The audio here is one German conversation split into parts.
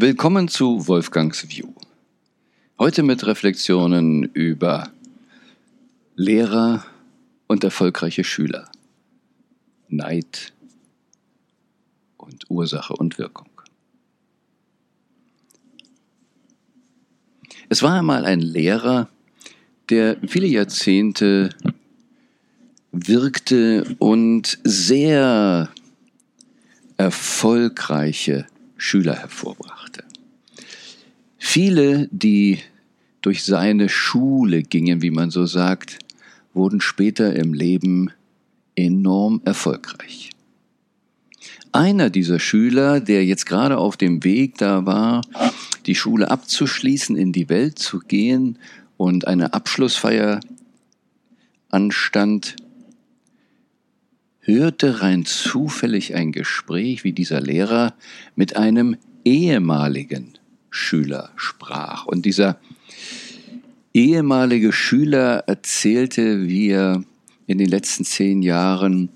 Willkommen zu Wolfgangs View. Heute mit Reflexionen über Lehrer und erfolgreiche Schüler, Neid und Ursache und Wirkung. Es war einmal ein Lehrer, der viele Jahrzehnte wirkte und sehr erfolgreiche Schüler hervorbrachte. Viele, die durch seine Schule gingen, wie man so sagt, wurden später im Leben enorm erfolgreich. Einer dieser Schüler, der jetzt gerade auf dem Weg da war, die Schule abzuschließen, in die Welt zu gehen und eine Abschlussfeier anstand, hörte rein zufällig ein Gespräch, wie dieser Lehrer mit einem ehemaligen Schüler sprach. Und dieser ehemalige Schüler erzählte, wie er in den letzten zehn Jahren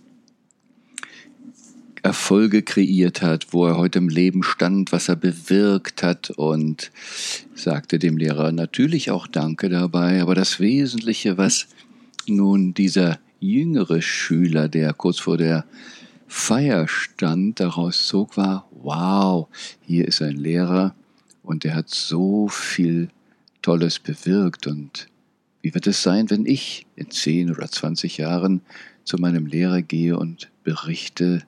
Erfolge kreiert hat, wo er heute im Leben stand, was er bewirkt hat und sagte dem Lehrer natürlich auch Danke dabei. Aber das Wesentliche, was nun dieser jüngere Schüler, der kurz vor der Feier stand, daraus zog, war, wow, hier ist ein Lehrer und der hat so viel Tolles bewirkt und wie wird es sein, wenn ich in 10 oder 20 Jahren zu meinem Lehrer gehe und berichte,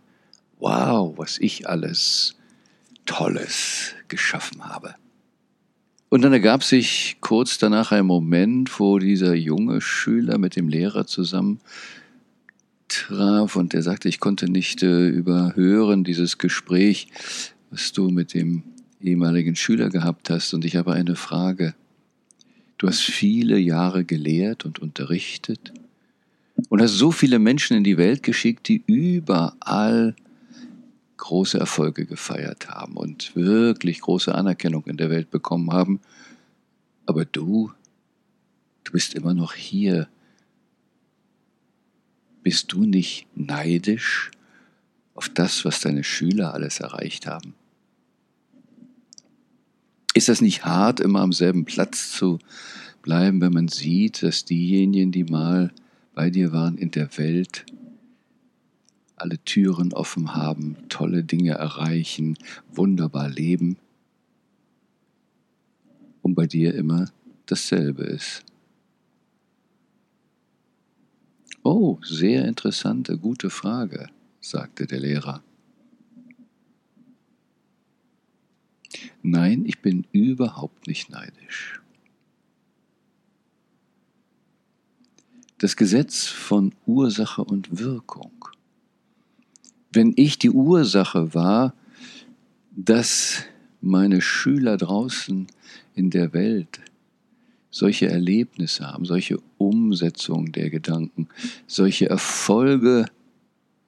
wow, was ich alles Tolles geschaffen habe. Und dann ergab sich kurz danach ein Moment, wo dieser junge Schüler mit dem Lehrer zusammen traf und er sagte, ich konnte nicht äh, überhören dieses Gespräch, was du mit dem ehemaligen Schüler gehabt hast und ich habe eine Frage. Du hast viele Jahre gelehrt und unterrichtet und hast so viele Menschen in die Welt geschickt, die überall große Erfolge gefeiert haben und wirklich große Anerkennung in der Welt bekommen haben. Aber du, du bist immer noch hier. Bist du nicht neidisch auf das, was deine Schüler alles erreicht haben? Ist das nicht hart, immer am selben Platz zu bleiben, wenn man sieht, dass diejenigen, die mal bei dir waren in der Welt, alle Türen offen haben, tolle Dinge erreichen, wunderbar leben und bei dir immer dasselbe ist. Oh, sehr interessante, gute Frage, sagte der Lehrer. Nein, ich bin überhaupt nicht neidisch. Das Gesetz von Ursache und Wirkung wenn ich die Ursache war, dass meine Schüler draußen in der Welt solche Erlebnisse haben, solche Umsetzungen der Gedanken, solche Erfolge,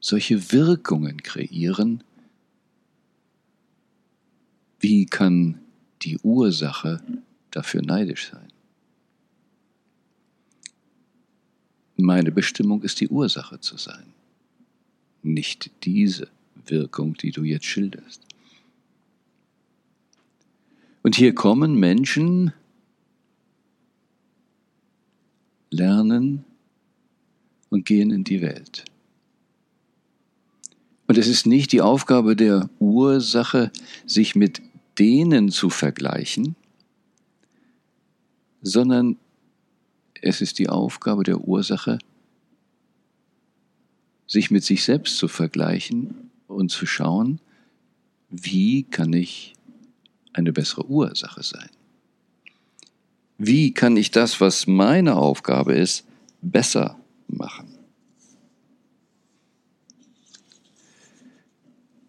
solche Wirkungen kreieren, wie kann die Ursache dafür neidisch sein? Meine Bestimmung ist die Ursache zu sein nicht diese Wirkung, die du jetzt schilderst. Und hier kommen Menschen, lernen und gehen in die Welt. Und es ist nicht die Aufgabe der Ursache, sich mit denen zu vergleichen, sondern es ist die Aufgabe der Ursache, sich mit sich selbst zu vergleichen und zu schauen, wie kann ich eine bessere Ursache sein? Wie kann ich das, was meine Aufgabe ist, besser machen?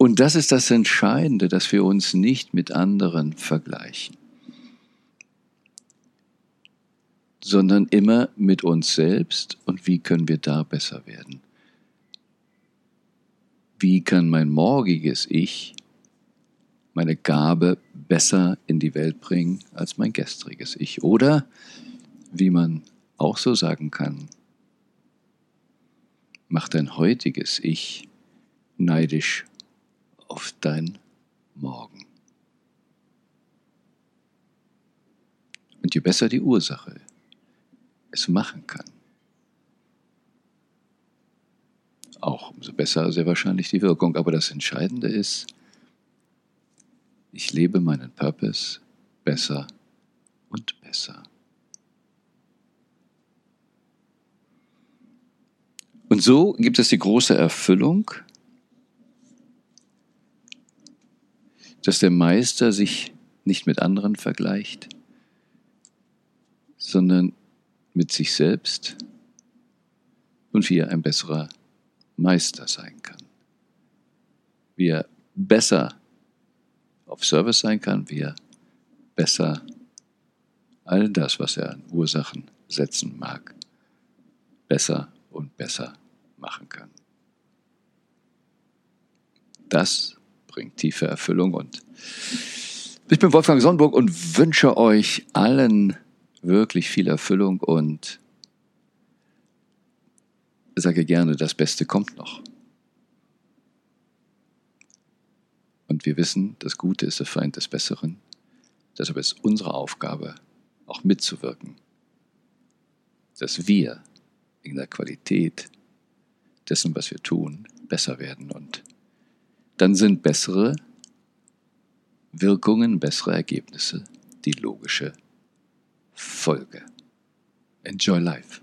Und das ist das Entscheidende, dass wir uns nicht mit anderen vergleichen, sondern immer mit uns selbst und wie können wir da besser werden. Wie kann mein morgiges Ich meine Gabe besser in die Welt bringen als mein gestriges Ich? Oder, wie man auch so sagen kann, mach dein heutiges Ich neidisch auf dein Morgen. je besser die Ursache es machen kann, auch umso besser sehr wahrscheinlich die Wirkung. Aber das Entscheidende ist, ich lebe meinen Purpose besser und besser. Und so gibt es die große Erfüllung, dass der Meister sich nicht mit anderen vergleicht, sondern mit sich selbst und wie er ein besserer Meister sein kann. Wie er besser auf Service sein kann, wie er besser all das, was er an Ursachen setzen mag, besser und besser machen kann. Das bringt tiefe Erfüllung und ich bin Wolfgang Sonnenburg und wünsche euch allen wirklich viel Erfüllung und sage gerne, das Beste kommt noch. Und wir wissen, das Gute ist der Feind des Besseren. Deshalb ist unsere Aufgabe, auch mitzuwirken, dass wir in der Qualität dessen, was wir tun, besser werden. Und dann sind bessere Wirkungen, bessere Ergebnisse die logische Folge. Enjoy life.